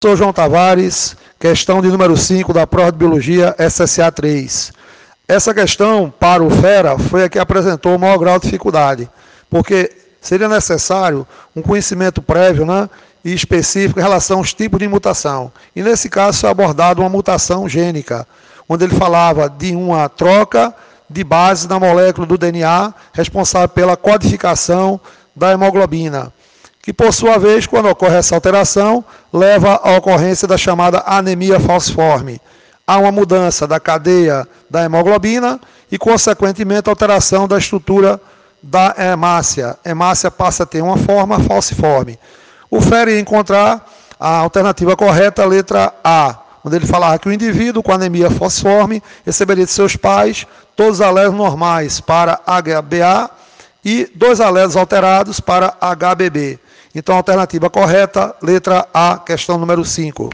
Sou João Tavares, questão de número 5 da prova de Biologia SSA 3. Essa questão, para o FERA, foi a que apresentou o maior grau de dificuldade, porque seria necessário um conhecimento prévio né, e específico em relação aos tipos de mutação. E nesse caso foi abordada uma mutação gênica, onde ele falava de uma troca de base na molécula do DNA responsável pela codificação da hemoglobina que por sua vez, quando ocorre essa alteração, leva à ocorrência da chamada anemia falciforme. Há uma mudança da cadeia da hemoglobina e, consequentemente, alteração da estrutura da hemácia. Hemácia passa a ter uma forma falciforme. O FER ia encontrar a alternativa correta, a letra A, onde ele falava que o indivíduo com anemia falciforme receberia de seus pais todos os alélos normais para HBA e dois alélos alterados para HBB. Então, a alternativa correta, letra A, questão número 5.